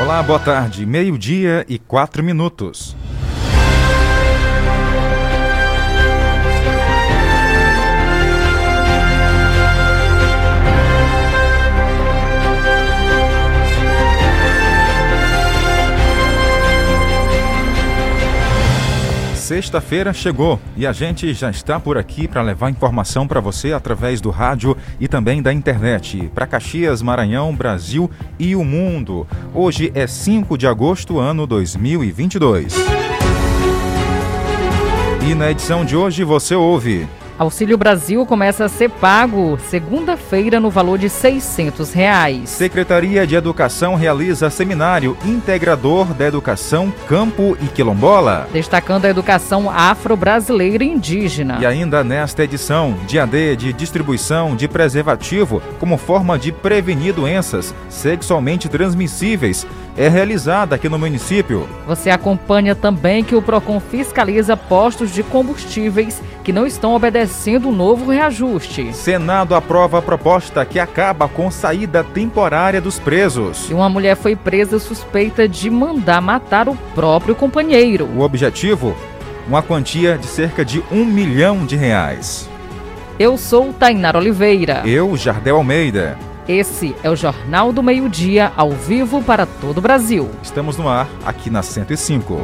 Olá, boa tarde. Meio-dia e quatro minutos. Sexta-feira chegou e a gente já está por aqui para levar informação para você através do rádio e também da internet, para Caxias, Maranhão, Brasil e o mundo. Hoje é 5 de agosto, ano 2022. E na edição de hoje você ouve. Auxílio Brasil começa a ser pago segunda-feira no valor de 600 reais. Secretaria de Educação realiza seminário integrador da educação campo e quilombola. Destacando a educação afro-brasileira e indígena. E ainda nesta edição, dia D de distribuição de preservativo como forma de prevenir doenças sexualmente transmissíveis é realizada aqui no município. Você acompanha também que o PROCON fiscaliza postos de combustíveis que não estão obedecendo o novo reajuste. Senado aprova a proposta que acaba com saída temporária dos presos. E uma mulher foi presa suspeita de mandar matar o próprio companheiro. O objetivo? Uma quantia de cerca de um milhão de reais. Eu sou Tainar Oliveira. Eu, Jardel Almeida. Esse é o Jornal do Meio-Dia, ao vivo para todo o Brasil. Estamos no ar, aqui na 105.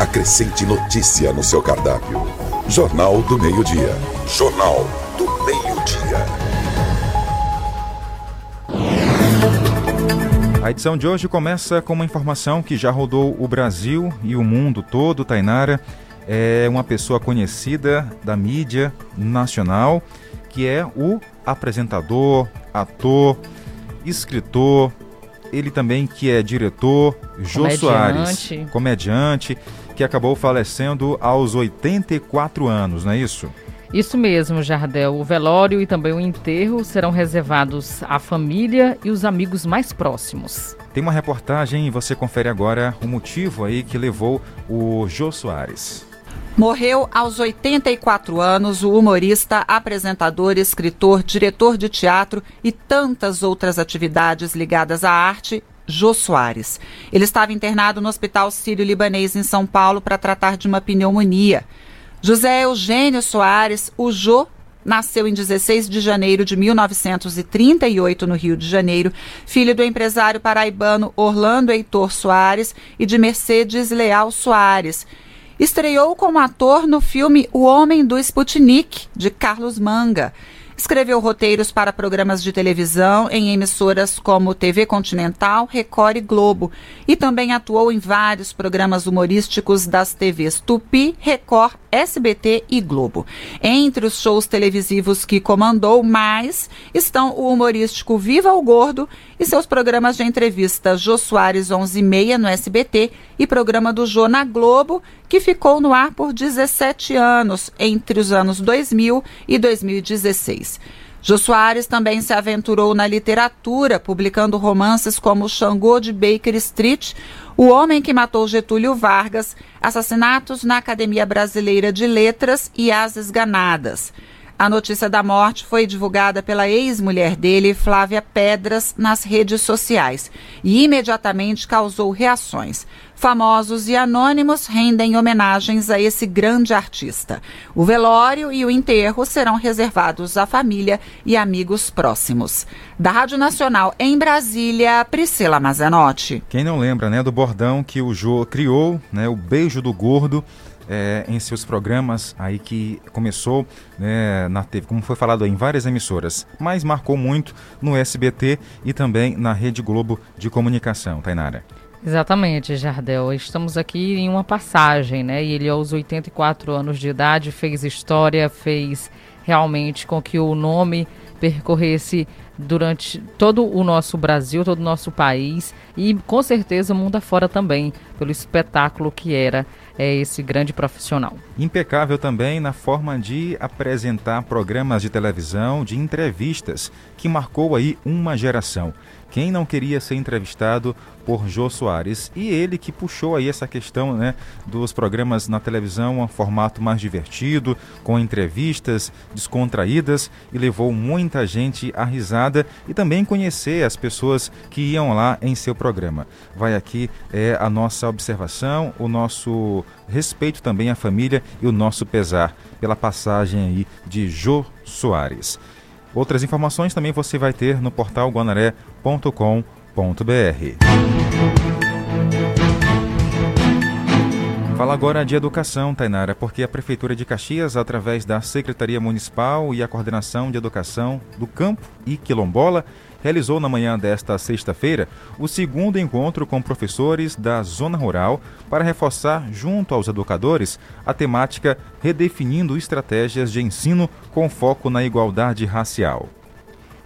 Acrescente notícia no seu cardápio. Jornal do Meio-Dia. Jornal do Meio-Dia. A edição de hoje começa com uma informação que já rodou o Brasil e o mundo todo, Tainara. É uma pessoa conhecida da mídia nacional, que é o apresentador, ator, escritor, ele também que é diretor, Jô Soares, comediante, que acabou falecendo aos 84 anos, não é isso? Isso mesmo, Jardel. O velório e também o enterro serão reservados à família e os amigos mais próximos. Tem uma reportagem e você confere agora o motivo aí que levou o Jô Soares. Morreu aos 84 anos o humorista, apresentador, escritor, diretor de teatro e tantas outras atividades ligadas à arte, Jô Soares. Ele estava internado no Hospital Sírio-Libanês em São Paulo para tratar de uma pneumonia. José Eugênio Soares, o Jô, nasceu em 16 de janeiro de 1938 no Rio de Janeiro, filho do empresário paraibano Orlando Heitor Soares e de Mercedes Leal Soares. Estreou como ator no filme O Homem do Sputnik, de Carlos Manga. Escreveu roteiros para programas de televisão em emissoras como TV Continental, Record e Globo. E também atuou em vários programas humorísticos das TVs Tupi, Record, SBT e Globo. Entre os shows televisivos que comandou mais estão o humorístico Viva o Gordo e seus programas de entrevista Jô Soares 11:30 no SBT e programa do Jô na Globo, que ficou no ar por 17 anos, entre os anos 2000 e 2016. Jô Soares também se aventurou na literatura, publicando romances como Xangô de Baker Street, O Homem que Matou Getúlio Vargas, Assassinatos na Academia Brasileira de Letras e As Esganadas. A notícia da morte foi divulgada pela ex-mulher dele, Flávia Pedras, nas redes sociais e imediatamente causou reações. Famosos e anônimos rendem homenagens a esse grande artista. O velório e o enterro serão reservados à família e amigos próximos. Da Rádio Nacional em Brasília, Priscila Mazenotti. Quem não lembra, né, do bordão que o Jô criou, né, o beijo do gordo é, em seus programas aí que começou né, na TV, como foi falado em várias emissoras, mas marcou muito no SBT e também na Rede Globo de Comunicação, Tainara. Exatamente, Jardel. Estamos aqui em uma passagem, né? E ele aos 84 anos de idade fez história, fez realmente com que o nome percorresse durante todo o nosso Brasil, todo o nosso país e com certeza mundo afora também, pelo espetáculo que era é, esse grande profissional. Impecável também na forma de apresentar programas de televisão, de entrevistas, que marcou aí uma geração. Quem não queria ser entrevistado por Jô Soares? E ele que puxou aí essa questão né, dos programas na televisão, um formato mais divertido, com entrevistas descontraídas e levou muita gente à risada e também conhecer as pessoas que iam lá em seu programa. Vai aqui é, a nossa observação, o nosso respeito também à família e o nosso pesar pela passagem aí de Jô Soares. Outras informações também você vai ter no portal guanaré.com.br. Fala agora de educação, Tainara, porque a Prefeitura de Caxias, através da Secretaria Municipal e a Coordenação de Educação do Campo e Quilombola, realizou na manhã desta sexta-feira o segundo encontro com professores da Zona Rural para reforçar, junto aos educadores, a temática Redefinindo Estratégias de Ensino com foco na igualdade racial.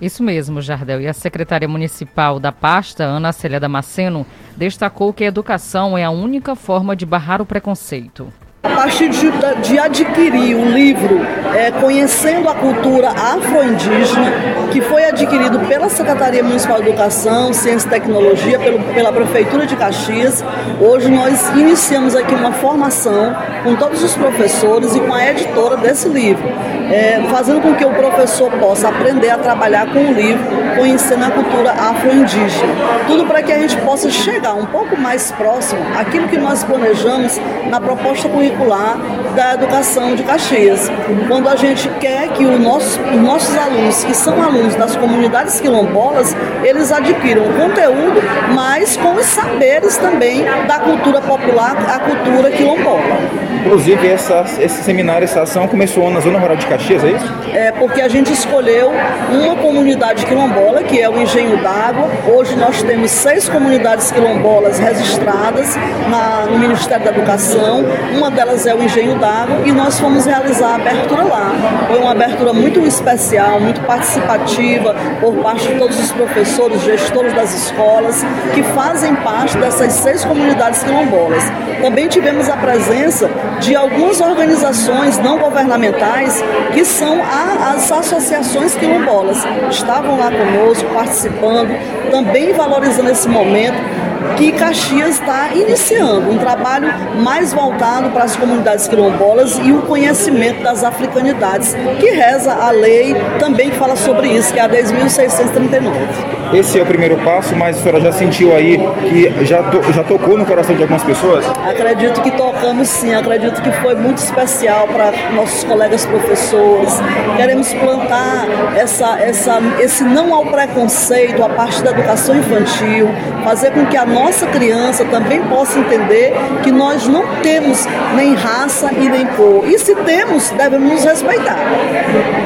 Isso mesmo, Jardel. E a secretária municipal da pasta, Ana Célia Damasceno, destacou que a educação é a única forma de barrar o preconceito. A partir de, de adquirir o livro é, Conhecendo a Cultura Afro-Indígena, que foi adquirido pela Secretaria Municipal de Educação, Ciência e Tecnologia, pelo, pela Prefeitura de Caxias, hoje nós iniciamos aqui uma formação com todos os professores e com a editora desse livro, é, fazendo com que o professor possa aprender a trabalhar com o livro Conhecendo a Cultura Afro-Indígena. Tudo para que a gente possa chegar um pouco mais próximo àquilo que nós planejamos na proposta curricular curricular da educação de Caxias. Quando a gente quer que nosso, os nossos alunos, que são alunos das comunidades quilombolas, eles adquiram conteúdo, mas com os saberes também da cultura popular, a cultura quilombola. Inclusive, essa, esse seminário, essa ação começou na Zona Rural de Caxias, é isso? É, porque a gente escolheu uma comunidade quilombola, que é o Engenho d'Água. Hoje nós temos seis comunidades quilombolas registradas na, no Ministério da Educação. Uma delas é o Engenho d'Água e nós fomos realizar a abertura lá. Foi uma abertura muito especial, muito participativa por parte de todos os professores, gestores das escolas que fazem parte dessas seis comunidades quilombolas. Também tivemos a presença de algumas organizações não governamentais que são as associações quilombolas. Estavam lá conosco, participando, também valorizando esse momento que Caxias está iniciando um trabalho mais voltado para as comunidades quilombolas e o conhecimento das africanidades, que reza a lei também que fala sobre isso, que é a 10.639. Esse é o primeiro passo, mas a senhora já sentiu aí que já, to, já tocou no coração de algumas pessoas? Acredito que tocamos sim, acredito que foi muito especial para nossos colegas professores. Queremos plantar essa, essa, esse não ao preconceito a parte da educação infantil, fazer com que a nossa criança também possa entender que nós não temos nem raça e nem cor. E se temos, devemos nos respeitar.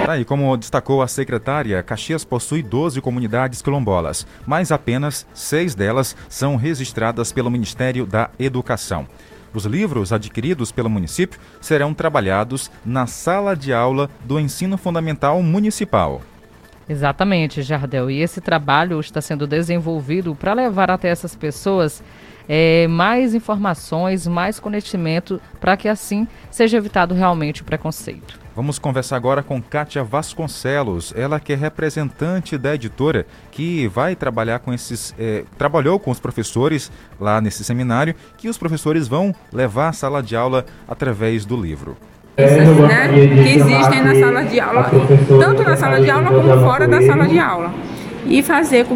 Tá, e como destacou a secretária, Caxias possui 12 comunidades quilombolas, mas apenas seis delas são registradas pelo Ministério da Educação. Os livros adquiridos pelo município serão trabalhados na sala de aula do ensino fundamental municipal. Exatamente, Jardel. E esse trabalho está sendo desenvolvido para levar até essas pessoas é, mais informações, mais conhecimento, para que assim seja evitado realmente o preconceito. Vamos conversar agora com Kátia Vasconcelos, ela que é representante da editora, que vai trabalhar com esses. É, trabalhou com os professores lá nesse seminário, que os professores vão levar à sala de aula através do livro né, que existem na sala de aula, tanto na sala de aula como fora da sala de aula. E fazer,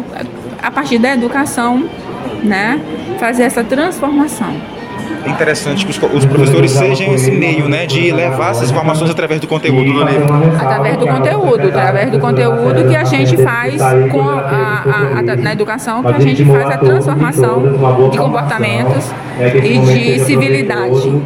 a partir da educação, né, fazer essa transformação. É interessante que os, os professores sejam esse meio, né, de levar essas informações através do conteúdo do livro. Através do conteúdo, através do conteúdo que a gente faz com a, a, a, na educação, que a gente faz a transformação de comportamentos e de civilidade.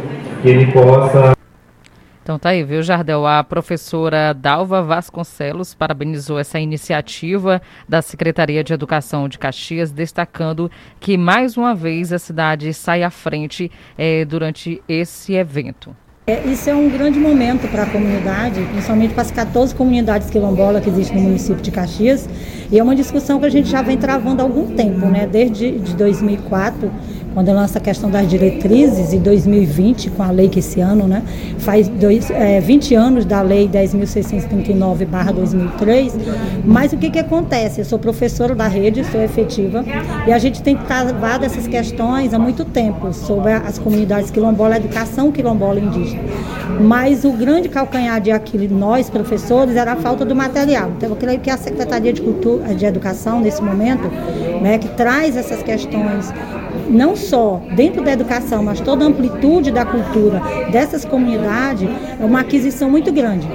Então tá aí, viu, Jardel? A professora Dalva Vasconcelos parabenizou essa iniciativa da Secretaria de Educação de Caxias, destacando que mais uma vez a cidade sai à frente é, durante esse evento. É, isso é um grande momento para a comunidade, principalmente para as 14 comunidades quilombolas que existem no município de Caxias. E é uma discussão que a gente já vem travando há algum tempo, né? Desde de 2004, quando lança a questão das diretrizes, em 2020, com a lei que esse ano, né, faz dois, é, 20 anos da lei 10.639-2003, mas o que, que acontece? Eu sou professora da rede, sou efetiva, e a gente tem travado essas questões há muito tempo, sobre as comunidades quilombolas, a educação quilombola indígena. Mas o grande calcanhar de Aquiles, nós, professores, era a falta do material. Então, eu creio que a Secretaria de, Cultura, de Educação, nesse momento, né, que traz essas questões não só dentro da educação, mas toda a amplitude da cultura dessas comunidades, é uma aquisição muito grande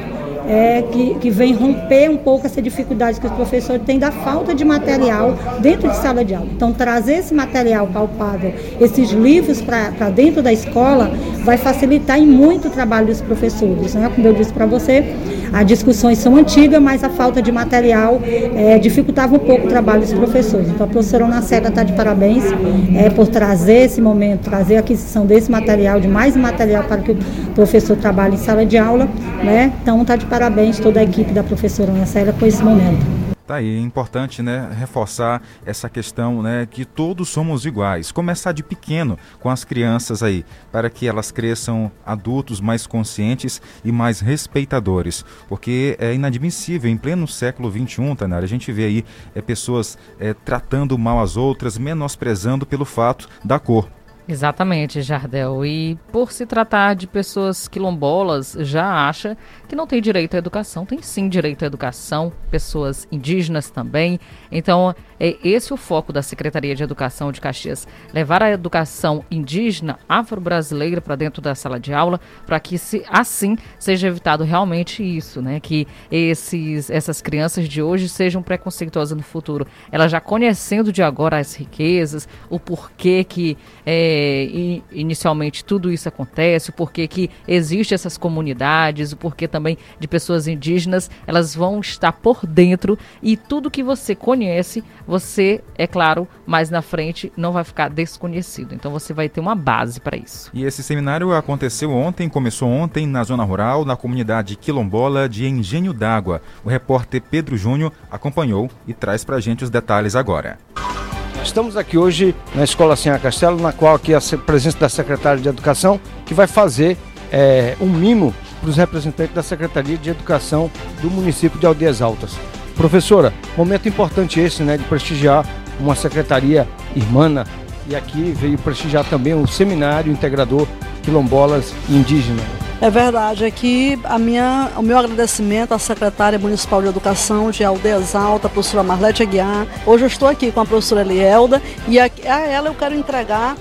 é, que, que vem romper um pouco essa dificuldade que os professores têm da falta de material dentro de sala de aula. Então, trazer esse material palpável, esses livros para dentro da escola, vai facilitar em muito o trabalho dos professores. Né? Como eu disse para você, as discussões são antigas, mas a falta de material é, dificultava um pouco o trabalho dos professores. Então, a professora Célia está de parabéns é, por trazer esse momento, trazer a aquisição desse material, de mais material para que o professor trabalhe em sala de aula. Né? Então, está de parabéns parabéns toda a equipe da professora Ana Célia com esse momento. Tá aí, é importante, né, reforçar essa questão, né, que todos somos iguais. Começar de pequeno com as crianças aí, para que elas cresçam adultos mais conscientes e mais respeitadores, porque é inadmissível em pleno século XXI, Tanara, a gente vê aí é, pessoas é, tratando mal as outras, menosprezando pelo fato da cor. Exatamente, Jardel. E por se tratar de pessoas quilombolas, já acha que não tem direito à educação. Tem sim direito à educação, pessoas indígenas também. Então, é esse o foco da Secretaria de Educação de Caxias: levar a educação indígena afro-brasileira para dentro da sala de aula, para que se, assim seja evitado realmente isso, né? Que esses, essas crianças de hoje sejam preconceituosas no futuro. Elas já conhecendo de agora as riquezas, o porquê que é, inicialmente tudo isso acontece, o porquê que existe essas comunidades, o porquê também de pessoas indígenas, elas vão estar por dentro e tudo que você conhece você, é claro, mais na frente não vai ficar desconhecido. Então você vai ter uma base para isso. E esse seminário aconteceu ontem, começou ontem na zona rural, na comunidade quilombola de Engenho d'Água. O repórter Pedro Júnior acompanhou e traz para gente os detalhes agora. Estamos aqui hoje na Escola Senha Castelo, na qual aqui a presença da secretária de Educação, que vai fazer é, um mimo para os representantes da Secretaria de Educação do município de Aldeias Altas. Professora, momento importante esse, né, de prestigiar uma secretaria irmã e aqui veio prestigiar também o seminário integrador quilombolas indígenas. É verdade, aqui a minha, o meu agradecimento à secretária municipal de educação de Aldeias Alta, a professora Marlete Aguiar. Hoje eu estou aqui com a professora Elielda e a, a ela eu quero entregar,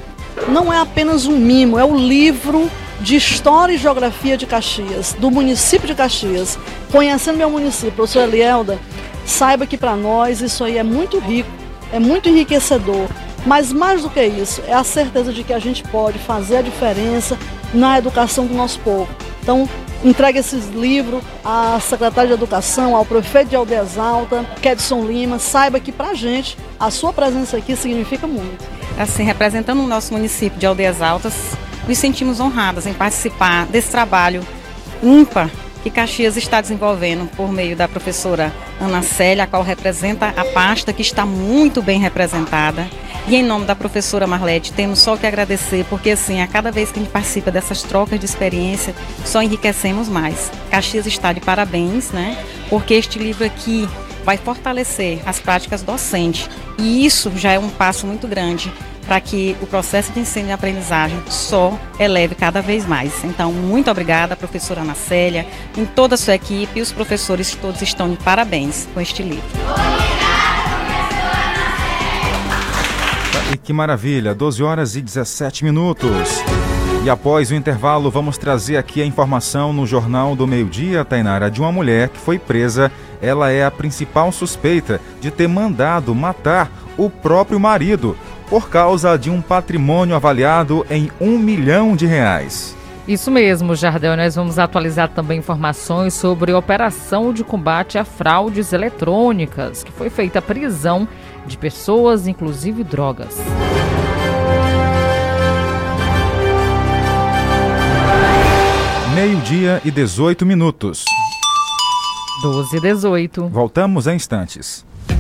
não é apenas um mimo, é o livro de História e Geografia de Caxias, do município de Caxias. Conhecendo meu município, professora Elielda, saiba que para nós isso aí é muito rico, é muito enriquecedor. Mas mais do que isso, é a certeza de que a gente pode fazer a diferença na educação do nosso povo. Então, entregue esses livros à secretária de Educação, ao prefeito de Aldeias Alta, Kedson Lima. Saiba que para a gente, a sua presença aqui significa muito. Assim, representando o nosso município de Aldeias Altas, nos sentimos honradas em participar desse trabalho ímpar que Caxias está desenvolvendo por meio da professora Ana Célia, a qual representa a pasta que está muito bem representada. E em nome da professora Marlete, temos só que agradecer, porque assim, a cada vez que a gente participa dessas trocas de experiência, só enriquecemos mais. Caxias está de parabéns, né? Porque este livro aqui vai fortalecer as práticas docentes. E isso já é um passo muito grande para que o processo de ensino e aprendizagem só eleve cada vez mais. Então, muito obrigada, professora Ana Célia, em toda a sua equipe os professores todos estão de parabéns com este livro. E que maravilha, 12 horas e 17 minutos. E após o intervalo, vamos trazer aqui a informação no Jornal do Meio-Dia, Tainara, de uma mulher que foi presa. Ela é a principal suspeita de ter mandado matar o próprio marido por causa de um patrimônio avaliado em um milhão de reais. Isso mesmo, Jardel. Nós vamos atualizar também informações sobre a operação de combate a fraudes eletrônicas, que foi feita a prisão de pessoas, inclusive drogas. Meio-dia e 18 minutos. 12 e 18. Voltamos a instantes.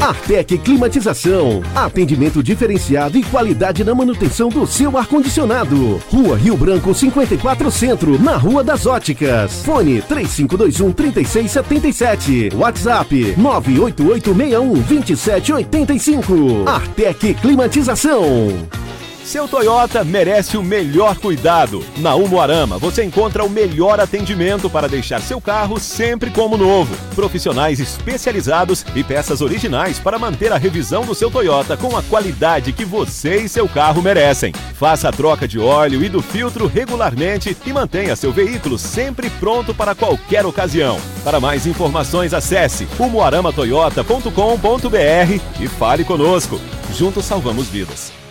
Artec Climatização. Atendimento diferenciado e qualidade na manutenção do seu ar-condicionado. Rua Rio Branco 54 Centro, na Rua das Óticas. Fone 3521 3677. WhatsApp 98861 2785. Artec Climatização. Seu Toyota merece o melhor cuidado. Na Umuarama você encontra o melhor atendimento para deixar seu carro sempre como novo. Profissionais especializados e peças originais para manter a revisão do seu Toyota com a qualidade que você e seu carro merecem. Faça a troca de óleo e do filtro regularmente e mantenha seu veículo sempre pronto para qualquer ocasião. Para mais informações, acesse umuaramatoyota.com.br e fale conosco. Juntos salvamos vidas.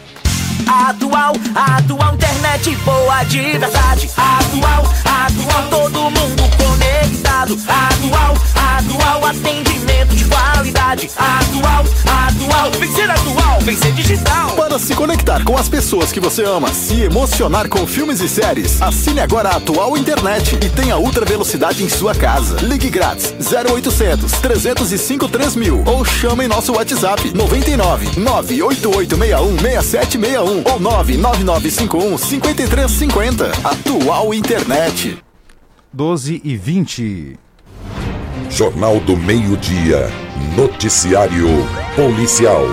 Atual, atual, internet boa de verdade. Atual, atual, todo mundo Atual, atual, atendimento de qualidade. Atual, atual, vencer atual, vencer digital. Para se conectar com as pessoas que você ama, se emocionar com filmes e séries, assine agora a Atual Internet e tenha ultra velocidade em sua casa. Ligue grátis 0800 305 3000 ou chame nosso WhatsApp 99 98861 6761 ou 99951 5350. Atual Internet. 12 e 20. Jornal do Meio-Dia. Noticiário Policial.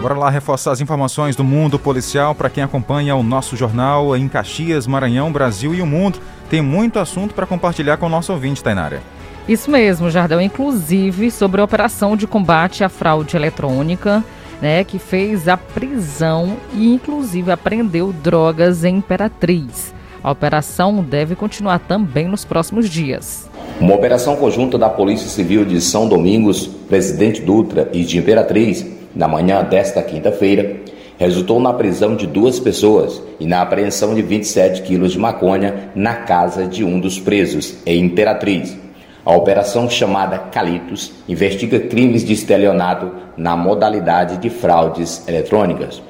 Bora lá reforçar as informações do mundo policial para quem acompanha o nosso jornal em Caxias, Maranhão, Brasil e o mundo. Tem muito assunto para compartilhar com o nosso ouvinte, Tainara. Isso mesmo, Jardel, inclusive sobre a operação de combate à fraude eletrônica, né, que fez a prisão e inclusive apreendeu drogas em Imperatriz. A operação deve continuar também nos próximos dias. Uma operação conjunta da Polícia Civil de São Domingos, Presidente Dutra e de Imperatriz, na manhã desta quinta-feira, resultou na prisão de duas pessoas e na apreensão de 27 quilos de maconha na casa de um dos presos, em Imperatriz. A operação chamada Calitos investiga crimes de estelionato na modalidade de fraudes eletrônicas.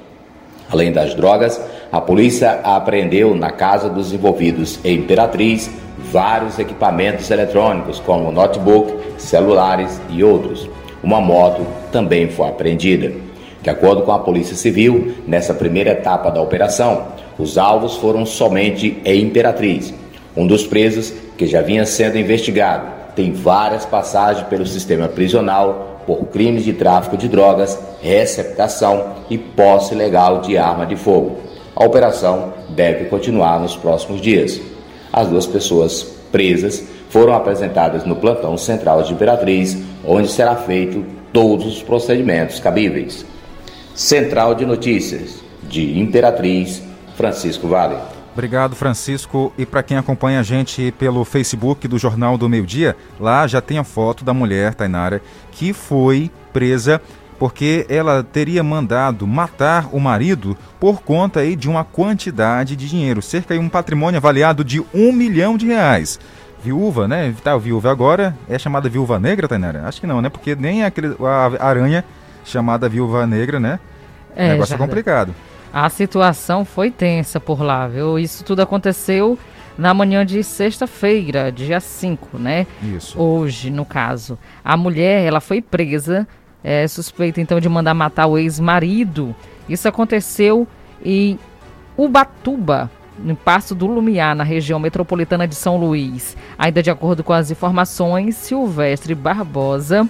Além das drogas, a polícia apreendeu na casa dos envolvidos em Imperatriz vários equipamentos eletrônicos, como notebook, celulares e outros. Uma moto também foi apreendida. De acordo com a Polícia Civil, nessa primeira etapa da operação, os alvos foram somente em Imperatriz. Um dos presos, que já vinha sendo investigado, tem várias passagens pelo sistema prisional por crimes de tráfico de drogas, receptação e posse ilegal de arma de fogo. A operação deve continuar nos próximos dias. As duas pessoas presas foram apresentadas no plantão central de Imperatriz, onde será feito todos os procedimentos cabíveis. Central de Notícias de Imperatriz, Francisco Vale. Obrigado, Francisco. E para quem acompanha a gente pelo Facebook do Jornal do Meio Dia, lá já tem a foto da mulher, Tainara, que foi presa porque ela teria mandado matar o marido por conta aí de uma quantidade de dinheiro, cerca de um patrimônio avaliado de um milhão de reais. Viúva, né? Tá, viúva agora é chamada viúva negra, Tainara? Acho que não, né? Porque nem aquele, a aranha chamada viúva negra, né? É, o negócio é complicado. A situação foi tensa por lá, viu? Isso tudo aconteceu na manhã de sexta-feira, dia 5, né? Isso. Hoje, no caso. A mulher, ela foi presa, é, suspeita então de mandar matar o ex-marido. Isso aconteceu em Ubatuba, no Passo do Lumiar, na região metropolitana de São Luís. Ainda de acordo com as informações, Silvestre Barbosa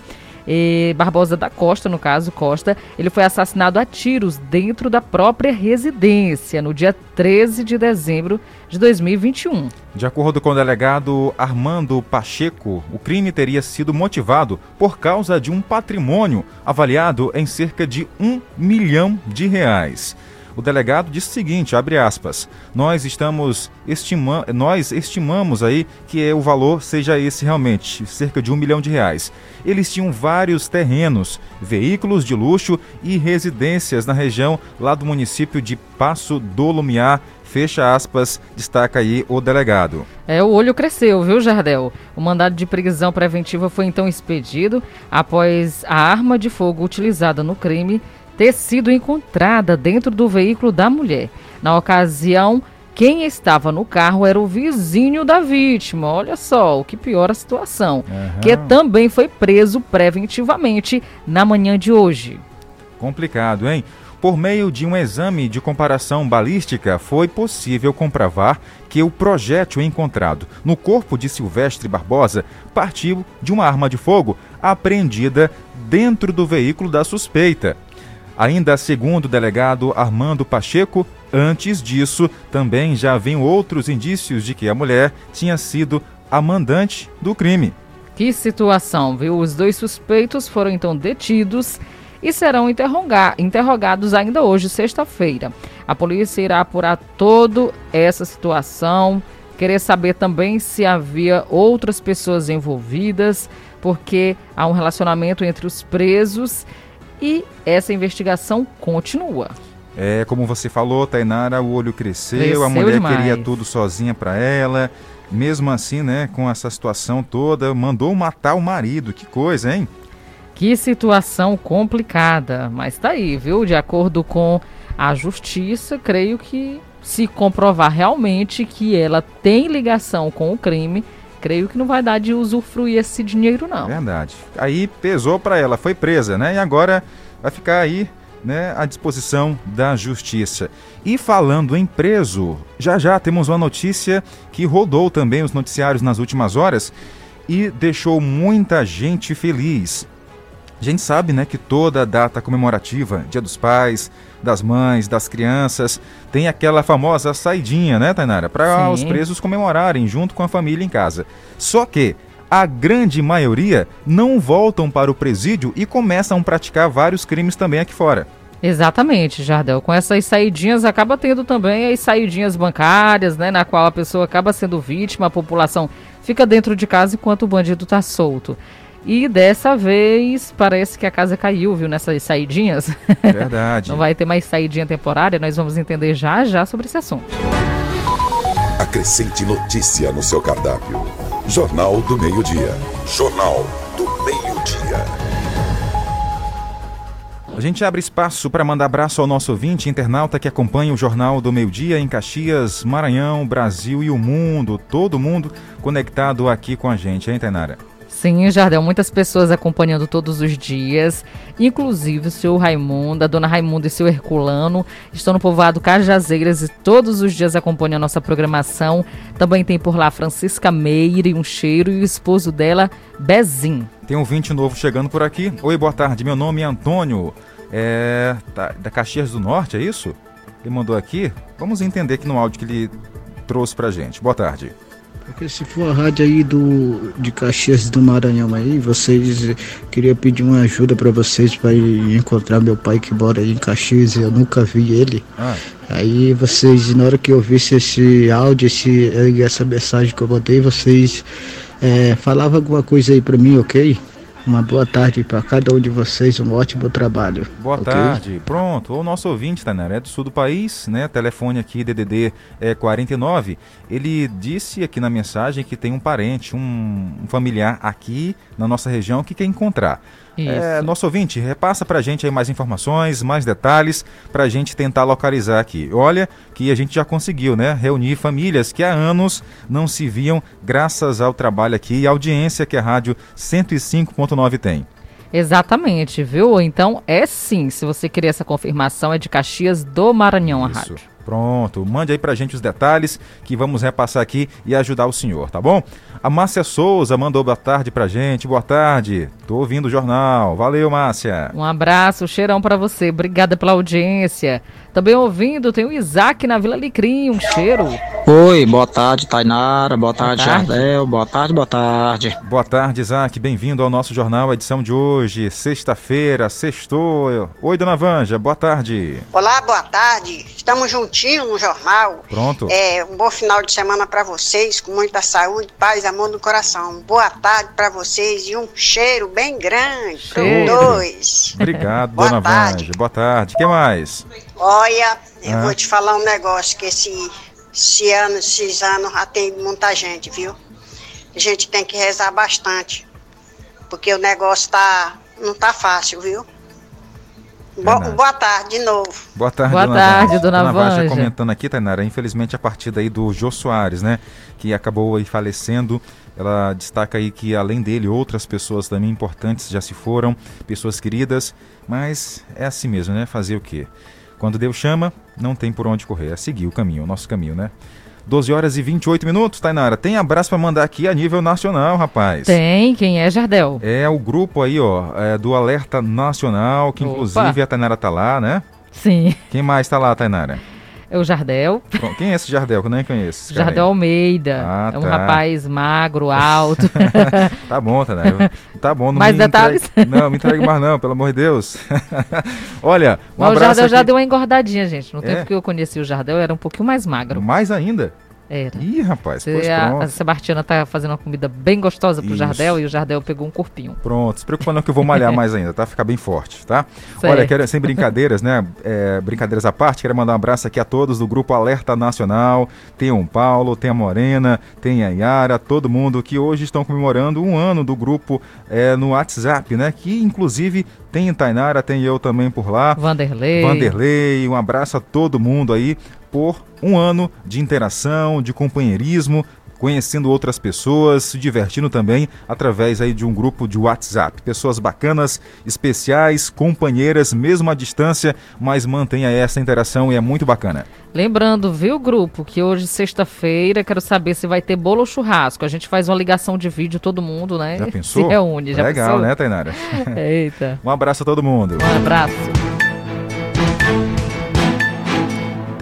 e Barbosa da Costa, no caso Costa, ele foi assassinado a tiros dentro da própria residência no dia 13 de dezembro de 2021. De acordo com o delegado Armando Pacheco, o crime teria sido motivado por causa de um patrimônio avaliado em cerca de um milhão de reais. O delegado disse o seguinte, abre aspas, nós estamos estima nós estimamos aí que o valor seja esse realmente, cerca de um milhão de reais. Eles tinham vários terrenos, veículos de luxo e residências na região lá do município de Passo do Lumiar, Fecha aspas, destaca aí o delegado. É, o olho cresceu, viu, Jardel? O mandado de prisão preventiva foi então expedido após a arma de fogo utilizada no crime ter sido encontrada dentro do veículo da mulher. Na ocasião, quem estava no carro era o vizinho da vítima. Olha só, o que piora a situação. Uhum. Que também foi preso preventivamente na manhã de hoje. Complicado, hein? Por meio de um exame de comparação balística, foi possível comprovar que o projétil encontrado no corpo de Silvestre Barbosa partiu de uma arma de fogo apreendida dentro do veículo da suspeita. Ainda segundo o delegado Armando Pacheco, antes disso também já haviam outros indícios de que a mulher tinha sido a mandante do crime. Que situação, viu? Os dois suspeitos foram então detidos e serão interrogados ainda hoje, sexta-feira. A polícia irá apurar toda essa situação, querer saber também se havia outras pessoas envolvidas, porque há um relacionamento entre os presos e essa investigação continua. É, como você falou, Tainara, o olho cresceu, cresceu a mulher demais. queria tudo sozinha para ela. Mesmo assim, né, com essa situação toda, mandou matar o marido. Que coisa, hein? Que situação complicada, mas tá aí, viu? De acordo com a justiça, creio que se comprovar realmente que ela tem ligação com o crime, creio que não vai dar de usufruir esse dinheiro não. Verdade. Aí pesou para ela, foi presa, né? E agora vai ficar aí, né, à disposição da justiça. E falando em preso, já já temos uma notícia que rodou também os noticiários nas últimas horas e deixou muita gente feliz. A gente sabe, né, que toda data comemorativa, Dia dos Pais, das Mães, das Crianças, tem aquela famosa saidinha, né, Tainara, para os presos comemorarem junto com a família em casa. Só que a grande maioria não voltam para o presídio e começam a praticar vários crimes também aqui fora. Exatamente, Jardel. Com essas saidinhas acaba tendo também as saidinhas bancárias, né, na qual a pessoa acaba sendo vítima, a população fica dentro de casa enquanto o bandido está solto. E dessa vez parece que a casa caiu, viu, nessas saidinhas. Verdade. Não vai ter mais saidinha temporária, nós vamos entender já já sobre esse assunto. Acrescente notícia no seu cardápio. Jornal do Meio-Dia. Jornal do Meio-Dia. A gente abre espaço para mandar abraço ao nosso ouvinte internauta que acompanha o Jornal do Meio Dia em Caxias, Maranhão, Brasil e o mundo, todo mundo conectado aqui com a gente, hein, Tainara? Sim, Jardel, muitas pessoas acompanhando todos os dias, inclusive o seu Raimundo, a dona Raimunda e seu Herculano estão no povoado Cajazeiras e todos os dias acompanham a nossa programação. Também tem por lá Francisca Meire, um cheiro e o esposo dela, Bezim. Tem um vinte novo chegando por aqui. Oi, boa tarde, meu nome é Antônio, é tá, da Caxias do Norte, é isso? Ele mandou aqui. Vamos entender aqui no áudio que ele trouxe pra gente. Boa tarde. Porque se for a rádio aí do, de Caxias do Maranhão aí, vocês queria pedir uma ajuda para vocês para encontrar meu pai que mora aí em Caxias e eu nunca vi ele. Ah. Aí vocês, na hora que eu visse esse áudio, esse, essa mensagem que eu botei, vocês é, falavam alguma coisa aí para mim, ok? Uma boa tarde para cada um de vocês, um ótimo trabalho. Boa okay? tarde. Pronto, o nosso ouvinte, Tainara, é do sul do país, né? Telefone aqui, DDD é 49. Ele disse aqui na mensagem que tem um parente, um, um familiar aqui na nossa região que quer encontrar. É, nosso ouvinte, repassa para a gente aí mais informações, mais detalhes, para a gente tentar localizar aqui. Olha que a gente já conseguiu, né? Reunir famílias que há anos não se viam, graças ao trabalho aqui e audiência que a Rádio 105.9 tem. Exatamente, viu? Então é sim, se você querer essa confirmação, é de Caxias do Maranhão Isso. a rádio. Pronto, mande aí pra gente os detalhes que vamos repassar aqui e ajudar o senhor, tá bom? A Márcia Souza mandou boa tarde pra gente. Boa tarde. Tô ouvindo o jornal. Valeu, Márcia. Um abraço, cheirão para você. Obrigada pela audiência. Também ouvindo, tem o Isaac na Vila Licrim, um cheiro. Oi, boa tarde, Tainara. Boa tarde, tarde. Jardel. Boa tarde, boa tarde. Boa tarde, Isaac. Bem-vindo ao nosso jornal, a edição de hoje, sexta-feira, sextou. Oi, dona Vanja, boa tarde. Olá, boa tarde. Estamos juntinhos no jornal. Pronto. É, um bom final de semana para vocês, com muita saúde, paz amor no coração. Boa tarde para vocês e um cheiro bem grande para Cheiro. dois. Obrigado, Boa dona tarde. Vanja. Boa tarde. O que mais? Olha, eu Ah. vou te falar um negócio que esse, esse ano, esses anos já tem muita gente, viu? A gente tem que rezar bastante, porque o negócio tá não tá fácil, viu? Bo- boa tarde de novo. Boa tarde, Boa dona tarde, Vanja. dona Vanja Vanja. comentando aqui, Tainara, infelizmente a partida aí do Jô Soares, né? Que acabou aí falecendo. Ela destaca aí que além dele, outras pessoas também importantes já se foram, pessoas queridas, mas é assim mesmo, né? Fazer o quê? Quando Deus chama, não tem por onde correr, é seguir o caminho, o nosso caminho, né? 12 horas e 28 minutos, Tainara. Tem abraço pra mandar aqui a nível nacional, rapaz. Tem, quem é Jardel? É o grupo aí, ó, é, do Alerta Nacional, que Opa. inclusive a Tainara tá lá, né? Sim. Quem mais tá lá, Tainara? É o Jardel. Quem é esse Jardel? Que eu nem conheço. Jardel. Almeida. Ah, é um tá. rapaz magro, alto. Tá bom, Tainara. Tá bom, não Mais detalhes? Entregue, não, me entregue mais não, pelo amor de Deus. Olha, um Mas o Jardel já aqui- deu uma engordadinha, gente. No É? tempo que eu conheci o Jardel, era um pouquinho mais magro. Mais ainda? Era. Ih, rapaz, pois a, pronto. a Sebastiana tá fazendo uma comida bem gostosa pro Isso. Jardel e o Jardel pegou um corpinho. Pronto, se preocupa não que eu vou malhar mais ainda, tá? Ficar bem forte, tá? Certo. Olha, quero, sem brincadeiras, né? É, brincadeiras à parte, quero mandar um abraço aqui a todos do Grupo Alerta Nacional. Tem o Paulo, tem a Morena, tem a Yara, todo mundo que hoje estão comemorando um ano do grupo é, no WhatsApp, né? Que inclusive tem Tainara, tem eu também por lá. Vanderlei. Vanderlei, um abraço a todo mundo aí por um ano de interação, de companheirismo, conhecendo outras pessoas, se divertindo também através aí de um grupo de WhatsApp. Pessoas bacanas, especiais, companheiras, mesmo à distância, mas mantenha essa interação e é muito bacana. Lembrando, viu, grupo, que hoje, sexta-feira, quero saber se vai ter bolo ou churrasco. A gente faz uma ligação de vídeo, todo mundo, né? Já pensou? Se reúne, já Legal, pensou? né, Tainara? Eita. Um abraço a todo mundo. Um abraço.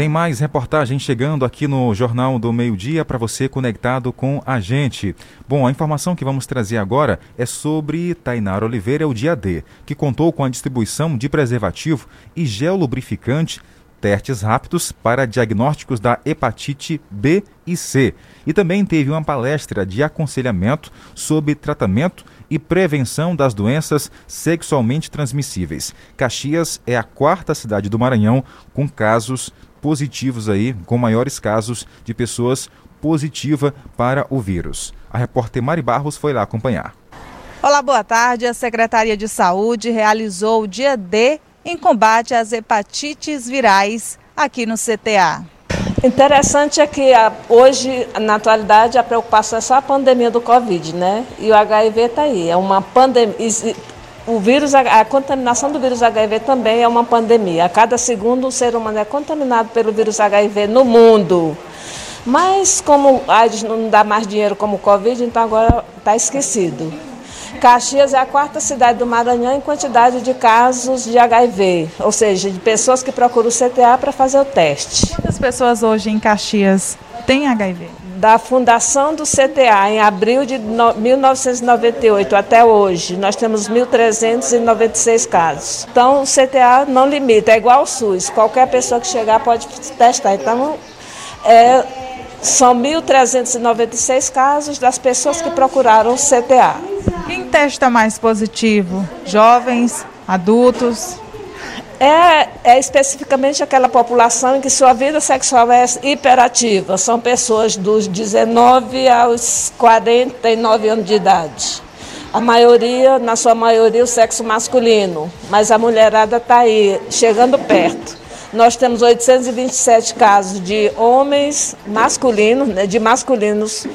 Tem mais reportagem chegando aqui no Jornal do Meio Dia para você conectado com a gente. Bom, a informação que vamos trazer agora é sobre Tainara Oliveira, o dia D, que contou com a distribuição de preservativo e gel lubrificante, testes rápidos para diagnósticos da hepatite B e C. E também teve uma palestra de aconselhamento sobre tratamento e prevenção das doenças sexualmente transmissíveis. Caxias é a quarta cidade do Maranhão com casos positivos aí, com maiores casos de pessoas positiva para o vírus. A repórter Mari Barros foi lá acompanhar. Olá, boa tarde. A Secretaria de Saúde realizou o dia D em combate às hepatites virais aqui no CTA. Interessante é que a- hoje, na atualidade, a preocupação é só a pandemia do Covid, né? E o HIV está aí. É uma pandemia. O vírus, a contaminação do vírus HIV também é uma pandemia. A cada segundo, o ser humano é contaminado pelo vírus HIV no mundo. Mas como a AIDS não dá mais dinheiro como o Covid, então agora está esquecido. Caxias é a quarta cidade do Maranhão em quantidade de casos de HIV, ou seja, de pessoas que procuram o CTA para fazer o teste. Quantas pessoas hoje em Caxias têm HIV? Da fundação do CTA, em abril de no- 1998 até hoje, nós temos 1.396 casos. Então, o CTA não limita, é igual ao SUS. Qualquer pessoa que chegar pode testar. Então, é, são 1.396 casos das pessoas que procuraram o CTA. Quem testa mais positivo? Jovens, adultos? É, é especificamente aquela população em que sua vida sexual é hiperativa. São pessoas dos 19 aos 49 anos de idade. A maioria, na sua maioria, o sexo masculino, mas a mulherada está aí, chegando perto. Nós temos 827 casos de homens masculinos, né, de masculinos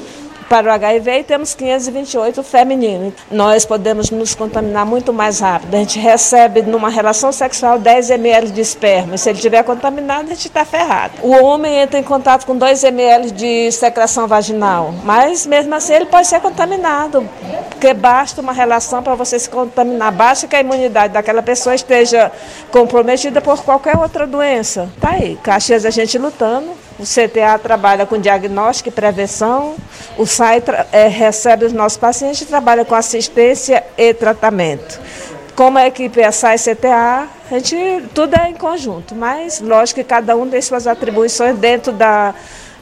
para o HIV e temos 528 feminino. Nós podemos nos contaminar muito mais rápido. A gente recebe numa relação sexual 10 ml de esperma. Se ele estiver contaminado, a gente está ferrado. O homem entra em contato com 2 ml de secreção vaginal, mas mesmo assim ele pode ser contaminado, porque basta uma relação para você se contaminar. Basta que a imunidade daquela pessoa esteja comprometida por qualquer outra doença. Tá aí, Caxias a gente lutando. O CTA trabalha com diagnóstico e prevenção. O SAI é, recebe os nossos pacientes e trabalha com assistência e tratamento. Como a equipe é SAI CTA, a gente, tudo é em conjunto, mas lógico que cada um tem suas atribuições dentro da,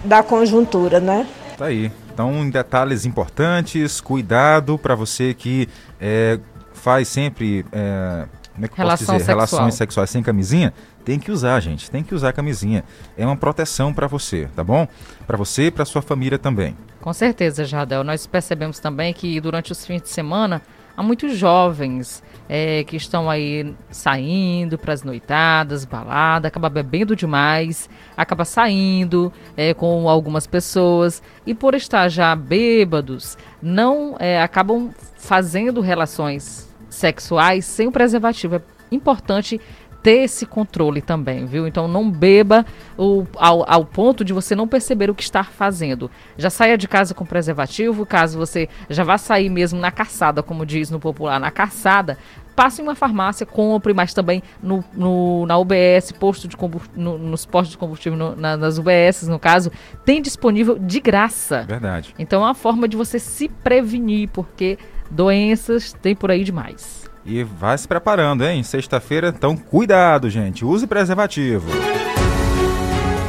da conjuntura, né? Tá aí. Então, em detalhes importantes, cuidado para você que é, faz sempre é, como é que Relação posso dizer? Sexual. Relações sexuais sem camisinha, tem que usar, gente. Tem que usar a camisinha. É uma proteção para você, tá bom? Para você e para sua família também. Com certeza, Jardel. Nós percebemos também que durante os fins de semana há muitos jovens é, que estão aí saindo para as noitadas, balada, acaba bebendo demais, acaba saindo é, com algumas pessoas e por estar já bêbados, não é, acabam fazendo relações sexuais sem o preservativo. É importante ter esse controle também, viu? Então não beba o, ao, ao, ponto de você não perceber o que está fazendo. Já saia de casa com preservativo, caso você já vá sair mesmo na caçada, como diz no popular, na caçada, passe em uma farmácia, compre, mas também no, no na UBS, posto de no, nos postos de combustível, no, na, nas UBS, no caso, tem disponível de graça. Verdade. Então é uma forma de você se prevenir, porque doenças tem por aí demais. E vai se preparando, hein? Sexta-feira, então cuidado, gente. Use preservativo.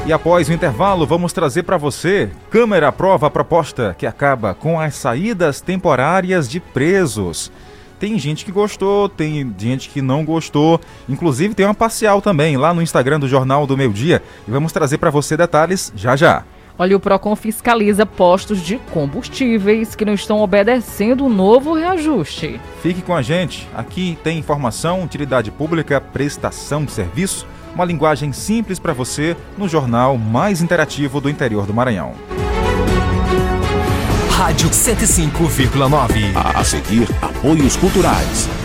E após o intervalo, vamos trazer para você Câmara aprova a proposta que acaba com as saídas temporárias de presos. Tem gente que gostou, tem gente que não gostou. Inclusive tem uma parcial também lá no Instagram do Jornal do Meio Dia e vamos trazer para você detalhes já já. Olha, o PROCON fiscaliza postos de combustíveis que não estão obedecendo o novo reajuste. Fique com a gente. Aqui tem informação, utilidade pública, prestação de serviço, uma linguagem simples para você no jornal mais interativo do interior do Maranhão. Rádio 105,9. A seguir, apoios culturais.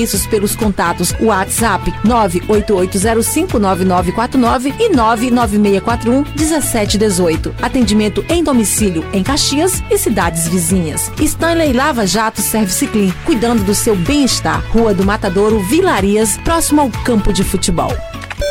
serviços pelos contatos WhatsApp 988059949 e 996411718. Atendimento em domicílio em Caxias e cidades vizinhas. Stanley Lava Jato Service Clean, cuidando do seu bem-estar. Rua do Matadouro, Vilarias, próximo ao campo de futebol.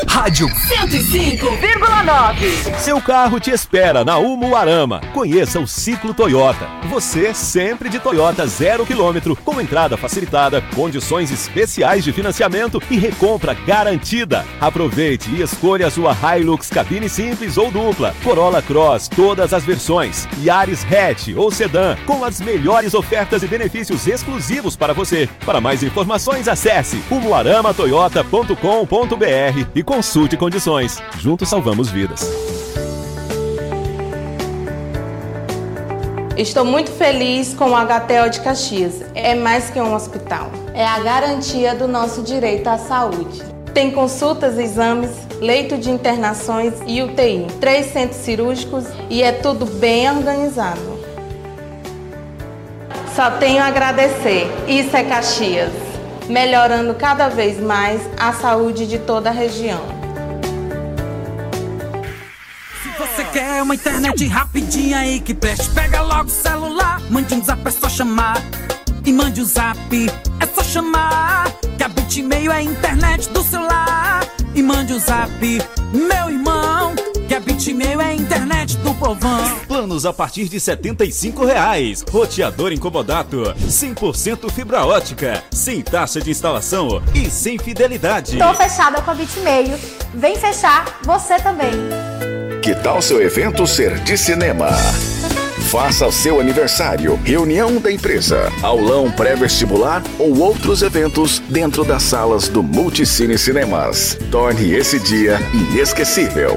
Rádio 105,9. Seu carro te espera na Umuarama. Conheça o Ciclo Toyota. Você sempre de Toyota zero quilômetro, com entrada facilitada, condições especiais de financiamento e recompra garantida. Aproveite e escolha a sua Hilux cabine simples ou dupla, Corolla Cross, todas as versões, Yaris Hatch ou Sedan, com as melhores ofertas e benefícios exclusivos para você. Para mais informações, acesse umuaramatoyota.com.br e consulte condições. Juntos salvamos vidas. Estou muito feliz com o HTL de Caxias. É mais que um hospital. É a garantia do nosso direito à saúde. Tem consultas, exames, leito de internações e UTI. Três centros cirúrgicos e é tudo bem organizado. Só tenho a agradecer. Isso é Caxias melhorando cada vez mais a saúde de toda a região. Se você quer uma internet rapidinha aí que preste, pega logo o celular, mande um zap, é só chamar. E mande um zap, é só chamar. Que a Bitmail é a internet do celular. E mande um zap, meu irmão. Que a Bitmail é a internet do povão. Planos a partir de 75 reais. Roteador incomodato. 100% fibra ótica. Sem taxa de instalação e sem fidelidade. Tô fechada com a Bitmail. Vem fechar você também. Que tal seu evento ser de cinema? Faça o seu aniversário, reunião da empresa, aulão pré-vestibular ou outros eventos dentro das salas do Multicine Cinemas. Torne esse dia inesquecível.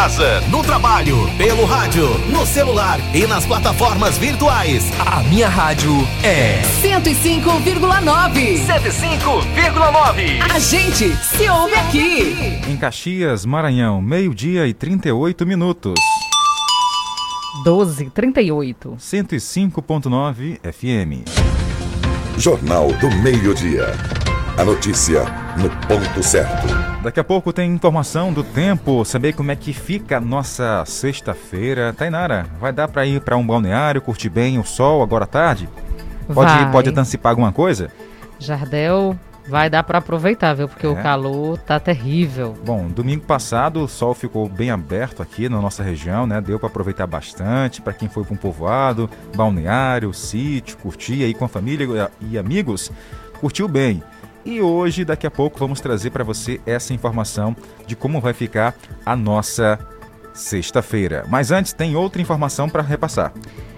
Casa, no trabalho, pelo rádio, no celular e nas plataformas virtuais. A minha rádio é 105,9. 105,9. A gente se ouve aqui. Em Caxias, Maranhão, meio-dia e 38 minutos. 12, 38. 105.9 FM. Jornal do Meio-Dia. A notícia no ponto certo. Daqui a pouco tem informação do tempo, saber como é que fica a nossa sexta-feira. Tainara, vai dar para ir para um balneário, curtir bem o sol agora à tarde? Pode, Vai. pode antecipar alguma coisa? Jardel vai dar para aproveitar, viu? Porque o É. calor tá terrível. Bom, domingo passado o sol ficou bem aberto aqui na nossa região, né? Deu para aproveitar bastante para quem foi para um povoado, balneário, sítio, curtir aí com a família e amigos, curtiu bem. E hoje, daqui a pouco, vamos trazer para você essa informação de como vai ficar a nossa sexta-feira. Mas antes, tem outra informação para repassar.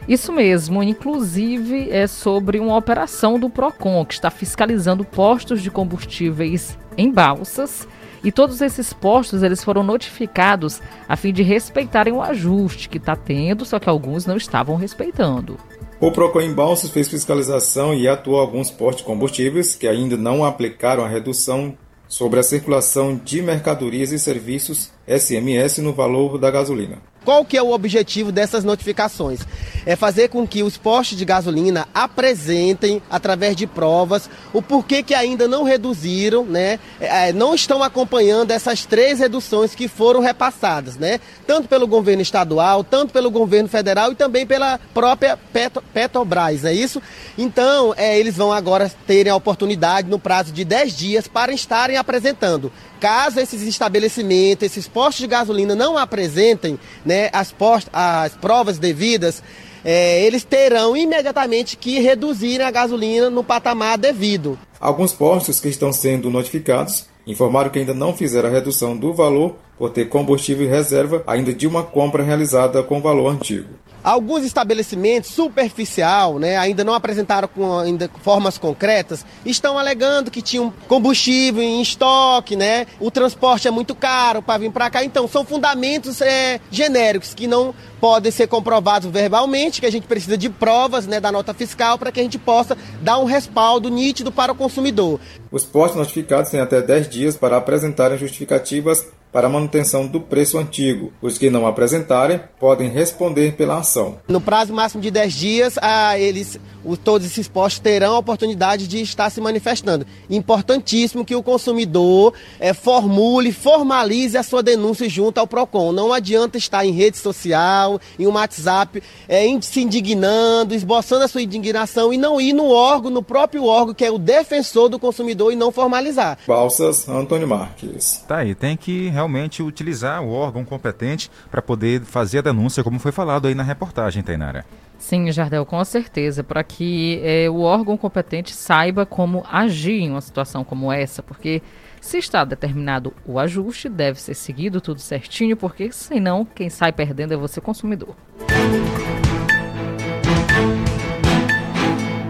Isso mesmo, inclusive é sobre uma operação do Procon que está fiscalizando postos de combustíveis em balsas. E todos esses postos eles foram notificados a fim de respeitarem o ajuste que está tendo, só que alguns não estavam respeitando. O Procon em fez fiscalização e atuou alguns postos de combustíveis que ainda não aplicaram a redução sobre a circulação de mercadorias e serviços SMS no valor da gasolina. Qual que é o objetivo dessas notificações? É fazer com que os postos de gasolina apresentem, através de provas, o porquê que ainda não reduziram, né? É, não estão acompanhando essas três reduções que foram repassadas, né? Tanto pelo governo estadual, tanto pelo governo federal e também pela própria Petro, Petrobras, é isso? Então, é, eles vão agora terem a oportunidade, no prazo de 10 dias, para estarem apresentando. Caso esses estabelecimentos, esses postos de gasolina não apresentem né, as, post as provas devidas, é, eles terão imediatamente que reduzir a gasolina no patamar devido. Alguns postos que estão sendo notificados informaram que ainda não fizeram a redução do valor por ter combustível reserva ainda de uma compra realizada com valor antigo. Alguns estabelecimentos superficial, né, ainda não apresentaram com ainda formas concretas, estão alegando que tinham combustível em estoque, né? O transporte é muito caro para vir para cá. Então, são fundamentos é, genéricos que não podem ser comprovados verbalmente, que a gente precisa de provas, né, da nota fiscal para que a gente possa dar um respaldo nítido para o consumidor. Os postos notificados têm até 10 dias para apresentarem justificativas para a manutenção do preço antigo. Os que não apresentarem podem responder pela ação. No prazo máximo de 10 dias, ah, eles, o- todos esses postos terão a oportunidade de estar se manifestando. Importantíssimo que o consumidor eh, formule, formalize a sua denúncia junto ao PROCON. Não adianta estar em rede social, em um WhatsApp, eh, se indignando, esboçando a sua indignação e não ir no órgão, no próprio órgão que é o defensor do consumidor e não formalizar. Balsas, Antônio Marques. Tá aí, tem que realmente utilizar o órgão competente para poder fazer a denúncia, como foi falado aí na reportagem, Tainara. Sim, Jardel, com certeza, para que eh, o órgão competente saiba como agir em uma situação como essa, porque se está determinado o ajuste, deve ser seguido tudo certinho, porque senão quem sai perdendo é você, consumidor.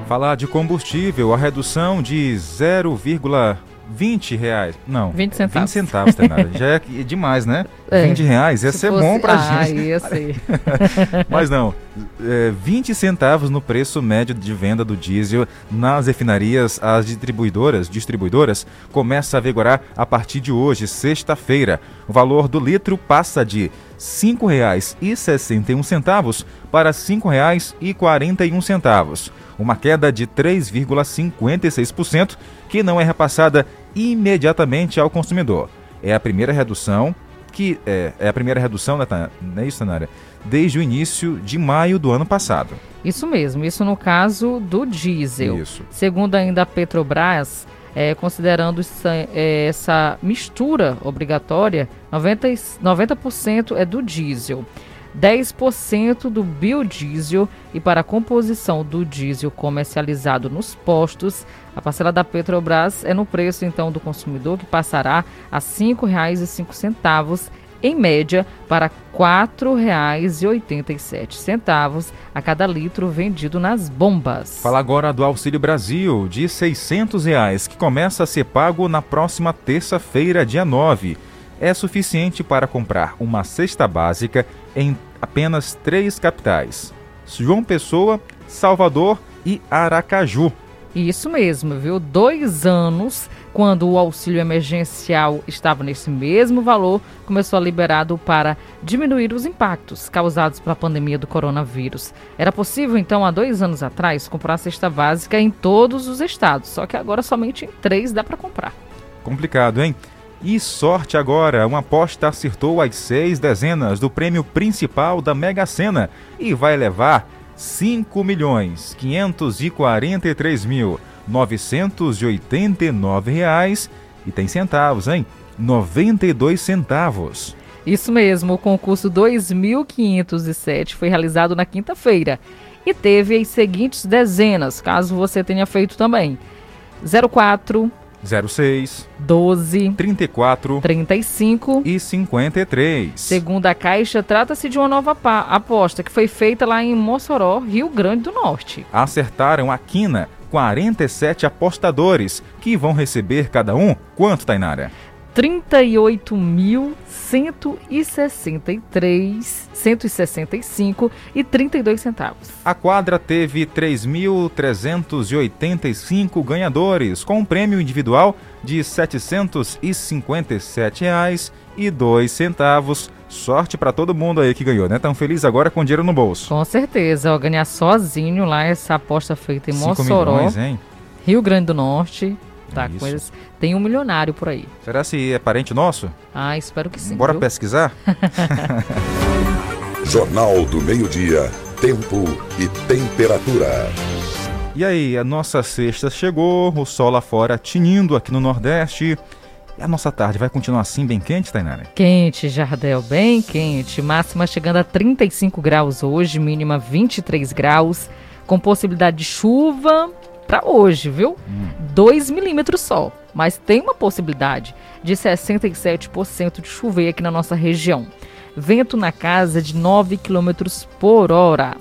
Falar de combustível, a redução de 0,20 reais. Não. 20 centavos. 20 centavos, Tainara. Já é que- demais, né? É, 20 reais, ia se ser fosse- bom pra Ah, gente. ia ser. Mas não. É, 20 centavos no preço médio de venda do diesel nas refinarias, as distribuidoras, distribuidoras começa a vigorar a partir de hoje, sexta-feira. O valor do litro passa de R$ 5,61 para R$ 5,41, uma queda de 3,56% que não é repassada imediatamente ao consumidor. É a primeira redução que é, é a primeira redução, né, não é isso, Tanara? Desde o início de maio do ano passado. Isso mesmo, isso no caso do diesel. Isso. Segundo ainda a Petrobras, É, considerando essa, é, essa mistura obrigatória, 90%, 90 é do diesel. 10% do biodiesel e para a composição do diesel comercializado nos postos, a parcela da Petrobras é no preço então do consumidor que passará a R$ 5,05 em média para R$ 4,87 a cada litro vendido nas bombas. Fala agora do Auxílio Brasil de 600 reais, que começa a ser pago na próxima terça-feira, dia 9. É suficiente para comprar uma cesta básica em apenas três capitais: João Pessoa, Salvador e Aracaju. Isso mesmo, viu? Dois anos, quando o auxílio emergencial estava nesse mesmo valor, começou a liberado para diminuir os impactos causados pela pandemia do coronavírus. Era possível, então, há dois anos atrás, comprar a cesta básica em todos os estados, só que agora somente em três dá para comprar. Complicado, hein? E sorte agora, uma aposta acertou as seis dezenas do prêmio principal da Mega Sena e vai levar 5 milhões 543 mil 989 reais e tem centavos, hein? 92 centavos. Isso mesmo, o concurso 2507 foi realizado na quinta-feira e teve as seguintes dezenas, caso você tenha feito também: 04 06 12 34 35 e 53. Segundo a Caixa, trata-se de uma nova aposta que foi feita lá em Mossoró, Rio Grande do Norte. Acertaram a quina 47 apostadores, que vão receber cada um quanto, Tainara? 38.163, 165 e 32 centavos. A quadra teve 3.385 ganhadores, com um prêmio individual de R$ 757,02. Sorte para todo mundo aí que ganhou, né? Tão feliz agora com dinheiro no bolso. Com certeza, ó, ganhar sozinho lá essa aposta feita em Mossoró, milhões? Rio Grande do Norte. Tá, com eles. Tem um milionário por aí. Será se é parente nosso? Ah, espero que sim. Bora viu? pesquisar? Jornal do Meio-Dia. Tempo e temperatura. E aí, a nossa sexta chegou, o sol lá fora tinindo aqui no Nordeste. E a nossa tarde vai continuar assim, bem quente, Tainara? Quente, Jardel, bem quente. Máxima chegando a 35 graus hoje, mínima 23 graus, com possibilidade de chuva para hoje, viu? 2 milímetros só. Mas tem uma possibilidade de 67% de chover aqui na nossa região. Vento na casa de 9 quilômetros por hora.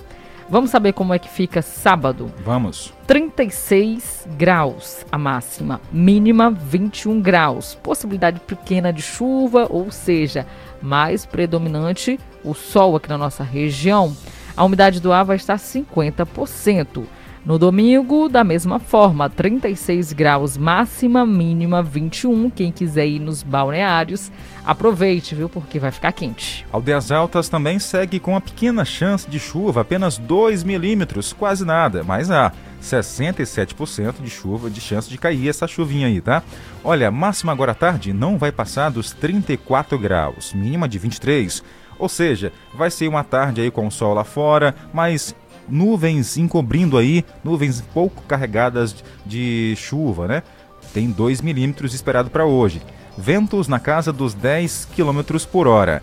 Vamos saber como é que fica sábado? Vamos. 36 graus a máxima, mínima 21 graus. Possibilidade pequena de chuva, ou seja, mais predominante o sol aqui na nossa região. A umidade do ar vai estar 50%. No domingo, da mesma forma, 36 graus máxima, mínima 21. Quem quiser ir nos balneários, aproveite, viu? Porque vai ficar quente. Aldeias Altas também segue com uma pequena chance de chuva, apenas 2 milímetros, quase nada, mas há 67% de chuva, de chance de cair essa chuvinha aí, tá? Olha, máxima agora à tarde não vai passar dos 34 graus, mínima de 23. Ou seja, vai ser uma tarde aí com o sol lá fora, mas nuvens encobrindo aí, nuvens pouco carregadas de chuva, né? Tem 2 milímetros esperado para hoje. Ventos na casa dos 10 km por hora,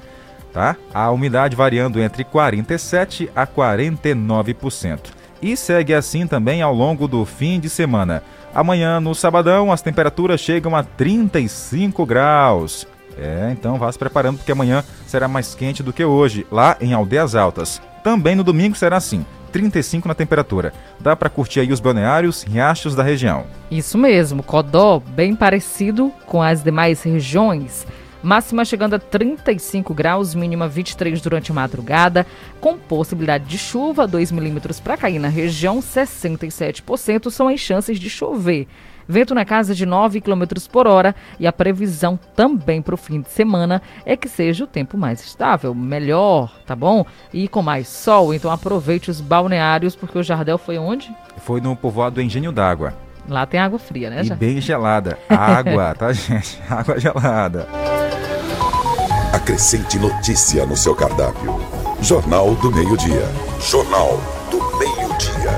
tá? A umidade variando entre 47 a 49%. E segue assim também ao longo do fim de semana. Amanhã, no sabadão, as temperaturas chegam a 35 graus. É, então vá se preparando porque amanhã será mais quente do que hoje, lá em Aldeias Altas. Também no domingo será assim. 35 na temperatura. Dá para curtir aí os balneários, riachos da região. Isso mesmo, Codó, bem parecido com as demais regiões. Máxima chegando a 35 graus, mínima 23 durante a madrugada, com possibilidade de chuva, 2 milímetros para cair na região, 67% são as chances de chover. Vento na casa de 9 km por hora e a previsão também para o fim de semana é que seja o tempo mais estável, melhor, tá bom? E com mais sol, então aproveite os balneários, porque o Jardel foi onde? Foi no povoado Engenho d'Água. Lá tem água fria, né? E bem gelada. Água, tá, gente? Água gelada. Acrescente notícia no seu cardápio. Jornal do Meio-Dia. Jornal do Meio-Dia.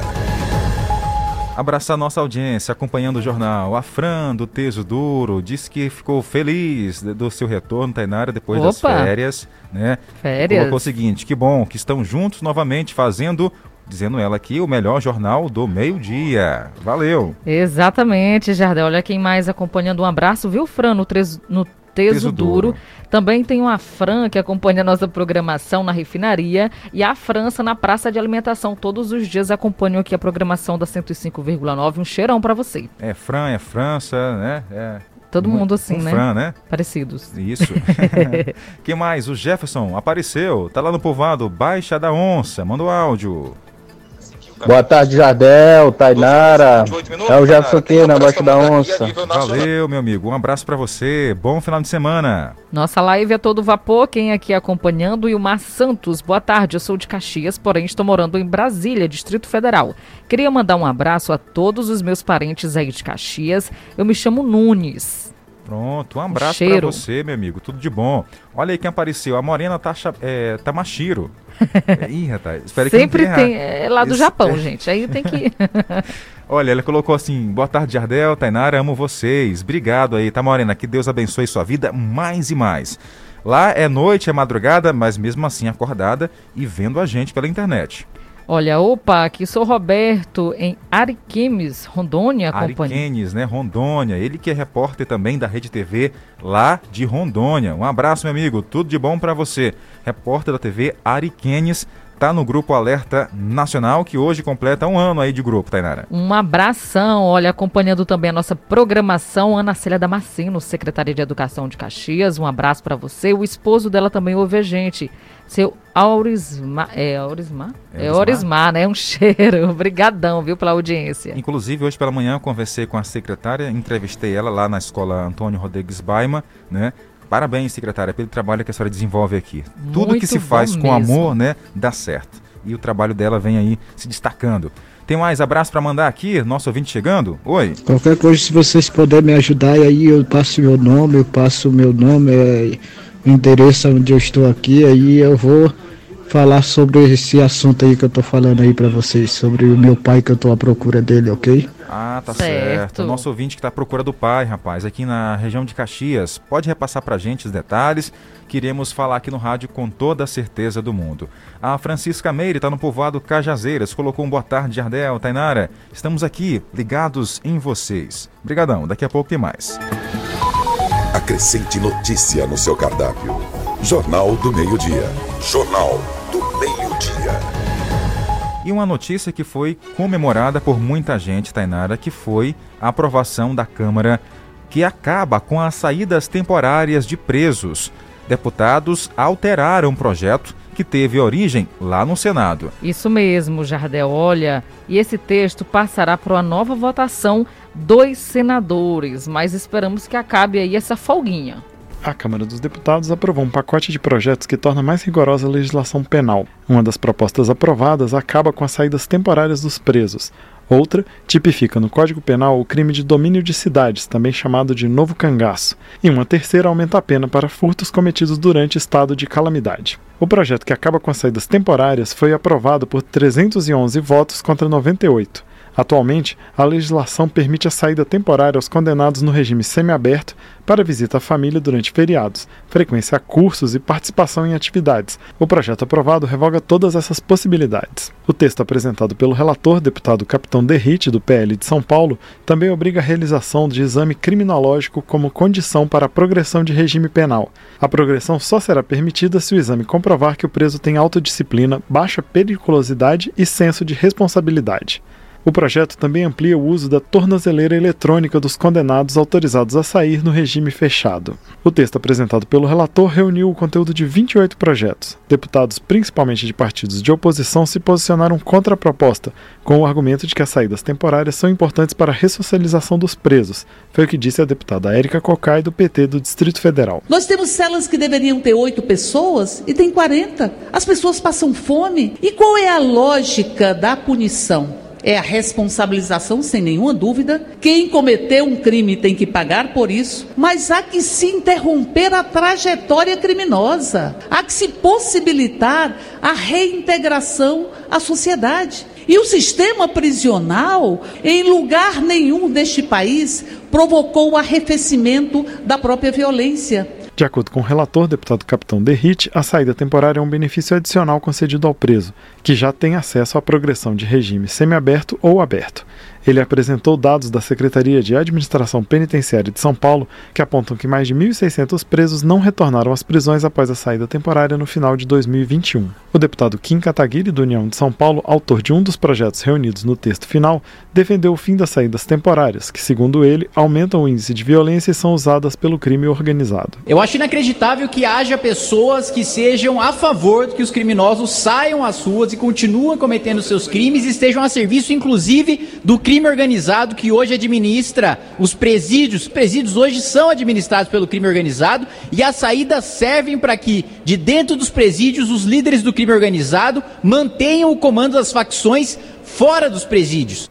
Abraçar nossa audiência, acompanhando o jornal. A Fran, do Teso Duro, disse que ficou feliz do seu retorno, Tainara, depois das Opa! férias, né? Férias. Colocou o seguinte, que bom que estão juntos novamente fazendo, dizendo ela aqui, o melhor jornal do meio-dia. Valeu! Exatamente, Jardel. Olha quem mais acompanhando. Um abraço, viu, Fran, no, tres- no Teso, Teso Duro. Duro. Também tem uma Fran que acompanha a nossa programação na refinaria e a França na praça de alimentação. Todos os dias acompanham aqui a programação da 105,9. Um cheirão pra você. É Fran, é França, né? É Todo um- mundo assim, um né? Fran, né? Parecidos. Isso. que mais? O Jefferson apareceu, tá lá no povoado Baixa da Onça. Manda o áudio. Boa tarde, Jardel, Tainara. É o Jefferson aqui na Baixa da Onça. Valeu, meu amigo. Um abraço pra você. Bom final de semana. Nossa live é todo vapor, quem aqui acompanhando? Ilmar Santos, boa tarde, eu sou de Caxias, porém estou morando em Brasília, Distrito Federal. Queria mandar um abraço a todos os meus parentes aí de Caxias, eu me chamo Nunes. Pronto, um abraço pra você, meu amigo. Tudo de bom. Olha aí quem apareceu. A Morena tá, é, Tamashiro. Ih, rapaz. Espero que Sempre tenha tem, é lá do Japão, gente, aí tem que... Olha, ela colocou assim: boa tarde, Jardel, Tainara, amo vocês. Obrigado aí, tá, Morena? Que Deus abençoe sua vida mais e mais. Lá é noite, é madrugada, mas mesmo assim acordada e vendo a gente pela internet. Olha, opa, aqui sou Roberto, em Ariquemes, Rondônia. Ariquenes, né? Rondônia. Ele que é repórter também da Rede TV lá de Rondônia. Um abraço, meu amigo. Tudo de bom pra você. Repórter da TV Ariquenes. Tá no grupo Alerta Nacional, que hoje completa um ano aí de grupo, Tainara. Um abração, olha, acompanhando também a nossa programação, Ana Célia Damasceno, secretária de Educação de Caxias, um abraço para você. O esposo dela também ouve a gente, seu Aurismar, é Aurismar? É É Aurismar? Né? Um cheiro, obrigadão, viu, pela audiência. Inclusive, hoje pela manhã eu conversei com a secretária, entrevistei ela lá na escola Antônio Rodrigues Baima, né? Parabéns, secretária, pelo trabalho que a senhora desenvolve aqui. Tudo que Muito se faz com mesmo. amor, né, dá certo. E o trabalho dela vem aí se destacando. Tem mais abraço para mandar aqui? Nosso ouvinte chegando? Oi. Qualquer coisa, se vocês puderem me ajudar, aí eu passo meu nome, eu passo o meu nome, é, endereço onde eu estou aqui, aí eu vou falar sobre esse assunto aí que eu tô falando aí pra vocês, sobre o meu pai que eu tô à procura dele, ok? Ah, tá Certo. certo. Nosso ouvinte que está à procura do pai, rapaz, aqui na região de Caxias. Pode repassar pra gente os detalhes. Queremos falar aqui no rádio com toda a certeza do mundo. A Francisca Meire está no povoado Cajazeiras. Colocou um boa tarde, Jardel, Tainara. Estamos aqui, ligados em vocês. Obrigadão. Daqui a pouco tem mais. Acrescente notícia no seu cardápio. Jornal do Meio-Dia. Jornal do Meio-Dia. E uma notícia que foi comemorada por muita gente, Tainara, que foi a aprovação da Câmara que acaba com as saídas temporárias de presos. Deputados alteraram um projeto que teve origem lá no Senado. Isso mesmo, Jardel. Olha, e esse texto passará para uma nova votação dos senadores, mas esperamos que acabe aí essa folguinha. A Câmara dos Deputados aprovou um pacote de projetos que torna mais rigorosa a legislação penal. Uma das propostas aprovadas acaba com as saídas temporárias dos presos. Outra tipifica no Código Penal o crime de domínio de cidades, também chamado de novo cangaço. E uma terceira aumenta a pena para furtos cometidos durante estado de calamidade. O projeto que acaba com as saídas temporárias foi aprovado por 311 votos contra 98. Atualmente, a legislação permite a saída temporária aos condenados no regime semiaberto para visita à família durante feriados, frequência a cursos e participação em atividades. O projeto aprovado revoga todas essas possibilidades. O texto apresentado pelo relator, deputado Capitão Derrite, do PL de São Paulo, também obriga a realização de exame criminológico como condição para a progressão de regime penal. A progressão só será permitida se o exame comprovar que o preso tem autodisciplina, baixa periculosidade e senso de responsabilidade. O projeto também amplia o uso da tornozeleira eletrônica dos condenados autorizados a sair no regime fechado. O texto apresentado pelo relator reuniu o conteúdo de 28 projetos. Deputados, principalmente de partidos de oposição, se posicionaram contra a proposta, com o argumento de que as saídas temporárias são importantes para a ressocialização dos presos. Foi o que disse a deputada Érica Cocai, do PT do Distrito Federal. Nós temos celas que deveriam ter oito pessoas e tem 40. As pessoas passam fome. E qual é a lógica da punição? É a responsabilização, sem nenhuma dúvida. Quem cometeu um crime tem que pagar por isso, mas há que se interromper a trajetória criminosa. Há que se possibilitar a reintegração à sociedade. E o sistema prisional, em lugar nenhum deste país, provocou o arrefecimento da própria violência. De acordo com o relator, deputado capitão Derrite, a saída temporária é um benefício adicional concedido ao preso, que já tem acesso à progressão de regime semiaberto ou aberto. Ele apresentou dados da Secretaria de Administração Penitenciária de São Paulo que apontam que mais de 1.600 presos não retornaram às prisões após a saída temporária no final de 2021. O deputado Kim Kataguiri, do União de São Paulo, autor de um dos projetos reunidos no texto final, defendeu o fim das saídas temporárias, que, segundo ele, aumentam o índice de violência e são usadas pelo crime organizado. Eu acho inacreditável que haja pessoas que sejam a favor de que os criminosos saiam às ruas e continuem cometendo seus crimes e estejam a serviço, inclusive, do crime organizado que hoje administra os presídios. Os presídios hoje são administrados pelo crime organizado e as saídas servem para que, de dentro dos presídios, os líderes do crime organizado mantenham o comando das facções fora dos presídios.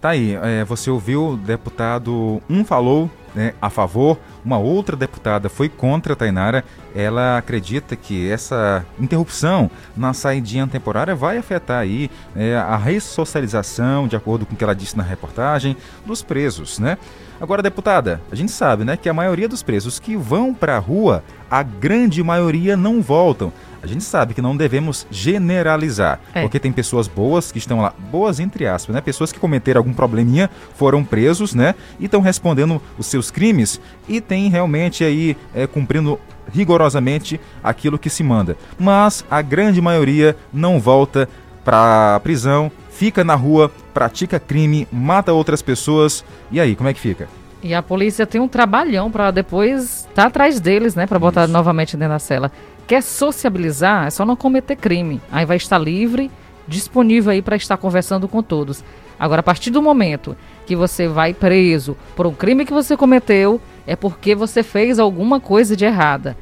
Tá aí, é, você ouviu o deputado, um falou né, a favor, uma outra deputada foi contra a Tainara. Ela acredita que essa interrupção na saidinha temporária vai afetar aí é, a ressocialização, de acordo com o que ela disse na reportagem, dos presos, né? Agora, deputada, a gente sabe, né, que a maioria dos presos que vão para a rua, a grande maioria não voltam. A gente sabe que não devemos generalizar, é. porque tem pessoas boas que estão lá, boas entre aspas, né? Pessoas que cometeram algum probleminha, foram presos, né? E estão respondendo os seus crimes e tem realmente aí é, cumprindo rigorosamente aquilo que se manda. Mas a grande maioria não volta para a prisão, fica na rua, pratica crime, mata outras pessoas. E aí, como é que fica? E a polícia tem um trabalhão para depois estar tá atrás deles, né, para botar Isso. novamente dentro da cela quer sociabilizar, é só não cometer crime. Aí vai estar livre, disponível aí para estar conversando com todos. Agora, a partir do momento que você vai preso por um crime que você cometeu, é porque você fez alguma coisa de errada.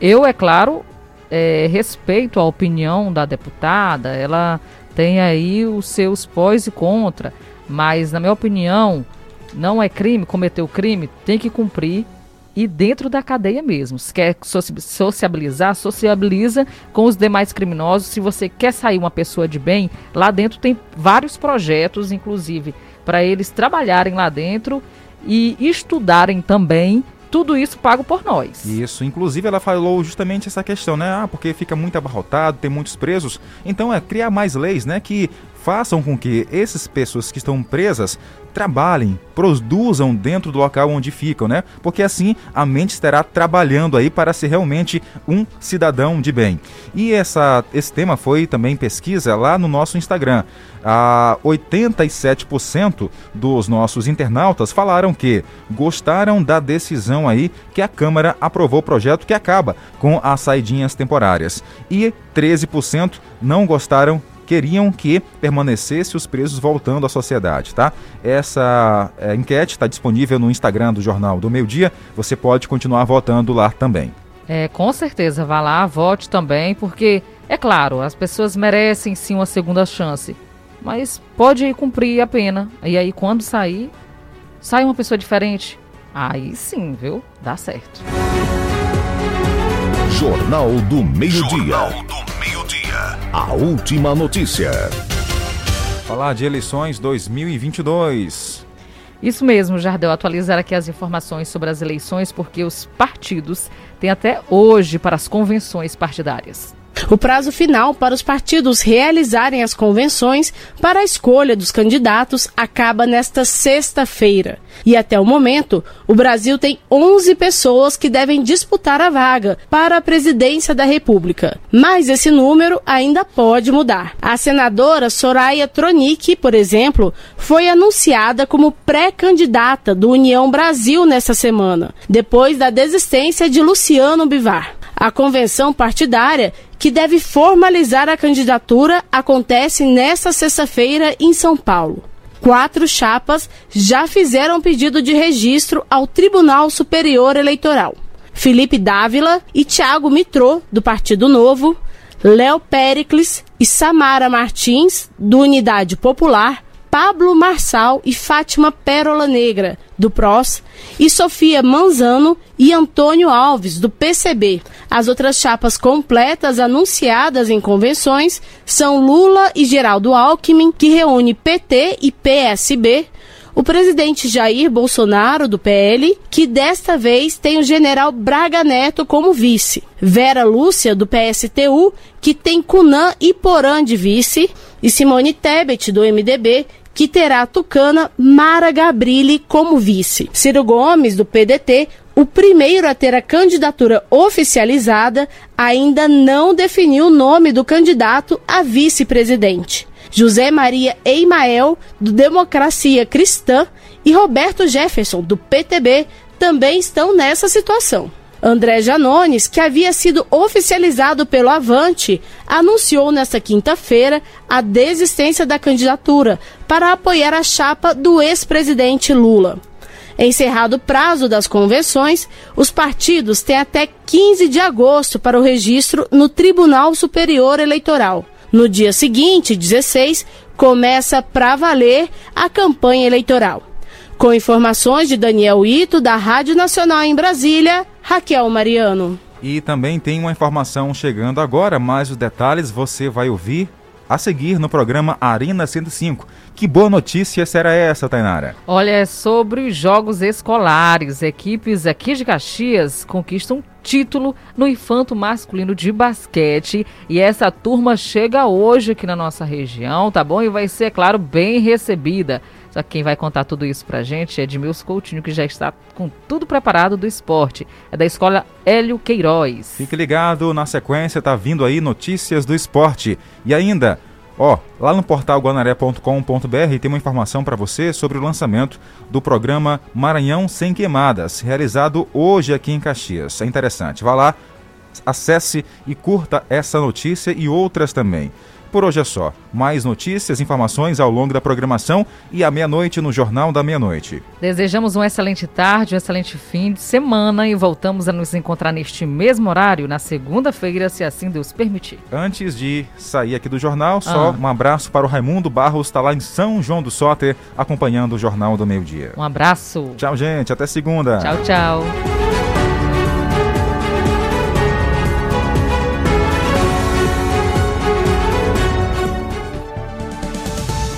Eu, é claro, é, respeito a opinião da deputada, ela tem aí os seus pós e contra, mas, na minha opinião, não é crime, cometeu crime, tem que cumprir e dentro da cadeia mesmo. Se quer sociabilizar, sociabiliza com os demais criminosos. Se você quer sair uma pessoa de bem, lá dentro tem vários projetos, inclusive, para eles trabalharem lá dentro e estudarem também tudo isso pago por nós. Isso, inclusive ela falou justamente essa questão, né? Ah, porque fica muito abarrotado, tem muitos presos. Então é criar mais leis, né, que façam com que essas pessoas que estão presas trabalhem, produzam dentro do local onde ficam, né? Porque assim a mente estará trabalhando aí para ser realmente um cidadão de bem. E essa, esse tema foi também pesquisa lá no nosso Instagram. Ah, 87% dos nossos internautas falaram que gostaram da decisão aí que a Câmara aprovou o projeto que acaba com as saidinhas temporárias. E 13% não gostaram queriam que permanecesse os presos voltando à sociedade, tá? Essa é, enquete está disponível no Instagram do Jornal do Meio Dia. Você pode continuar votando lá também. É, com certeza, vá lá, vote também, porque, é claro, as pessoas merecem sim uma segunda chance, mas pode cumprir a pena. E aí, quando sair, sai uma pessoa diferente, aí sim, viu? Dá certo. Jornal do Meio-Dia. A última notícia. Falar de eleições 2022. Isso mesmo, Jardel, atualizar aqui as informações sobre as eleições, porque os partidos têm até hoje para as convenções partidárias. O prazo final para os partidos realizarem as convenções para a escolha dos candidatos acaba nesta sexta-feira. E até o momento, o Brasil tem 11 pessoas que devem disputar a vaga para a presidência da República. Mas esse número ainda pode mudar. A senadora Soraya Tronic, por exemplo, foi anunciada como pré-candidata do União Brasil nesta semana, depois da desistência de Luciano Bivar. A convenção partidária que deve formalizar a candidatura, acontece nesta sexta-feira em São Paulo. Quatro chapas já fizeram pedido de registro ao Tribunal Superior Eleitoral. Felipe Dávila e Tiago Mitrô, do Partido Novo, Léo Pericles e Samara Martins, do Unidade Popular, Pablo Marçal e Fátima Pérola Negra, do PROS, e Sofia Manzano e Antônio Alves, do PCB. As outras chapas completas anunciadas em convenções são Lula e Geraldo Alckmin, que reúne PT e PSB, o presidente Jair Bolsonaro, do PL, que desta vez tem o general Braga Neto como vice. Vera Lúcia, do PSTU, que tem Cunã e Porã de vice. E Simone Tebet, do MDB, que terá a tucana Mara Gabrilli como vice. Ciro Gomes, do PDT, o primeiro a ter a candidatura oficializada, ainda não definiu o nome do candidato a vice-presidente. José Maria Eimael, do Democracia Cristã, e Roberto Jefferson, do PTB, também estão nessa situação. André Janones, que havia sido oficializado pelo Avante, anunciou nesta quinta-feira a desistência da candidatura para apoiar a chapa do ex-presidente Lula. Encerrado o prazo das convenções, os partidos têm até 15 de agosto para o registro no Tribunal Superior Eleitoral. No dia seguinte, 16, começa para valer a campanha eleitoral. Com informações de Daniel Ito, da Rádio Nacional em Brasília, Raquel Mariano. E também tem uma informação chegando agora, mas os detalhes você vai ouvir a seguir no programa Arena 105. Que boa notícia será essa, Tainara? Olha, é sobre os jogos escolares. Equipes aqui de Caxias conquistam título no infanto masculino de basquete. E essa turma chega hoje aqui na nossa região, tá bom? E vai ser, é claro, bem recebida. Só que quem vai contar tudo isso pra gente é Edmilson Coutinho, que já está com tudo preparado do esporte. É da escola Hélio Queiroz. Fique ligado, na sequência tá vindo aí notícias do esporte. E ainda, ó, lá no portal guanaré.com.br tem uma informação para você sobre o lançamento do programa Maranhão Sem Queimadas, realizado hoje aqui em Caxias. É interessante, vá lá, acesse e curta essa notícia e outras também. Por hoje é só. Mais notícias, informações ao longo da programação e à meia-noite no Jornal da Meia-Noite. Desejamos uma excelente tarde, um excelente fim de semana e voltamos a nos encontrar neste mesmo horário na segunda-feira, se assim Deus permitir. Antes de sair aqui do jornal, só ah. um abraço para o Raimundo Barros, está lá em São João do Soter, acompanhando o Jornal do Meio-Dia. Um abraço. Tchau, gente. Até segunda. Tchau, tchau.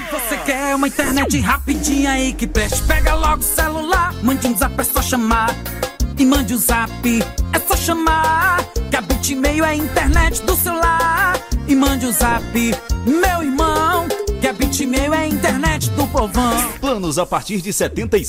se você quer uma internet rapidinha aí que preste, pega logo o celular, mande um zap, é só chamar. E mande o um zap, é só chamar. Que a Bitmail é a internet do celular. E mande o um zap, meu irmão. Que a Bitmail é a internet do povão. Planos a partir de 75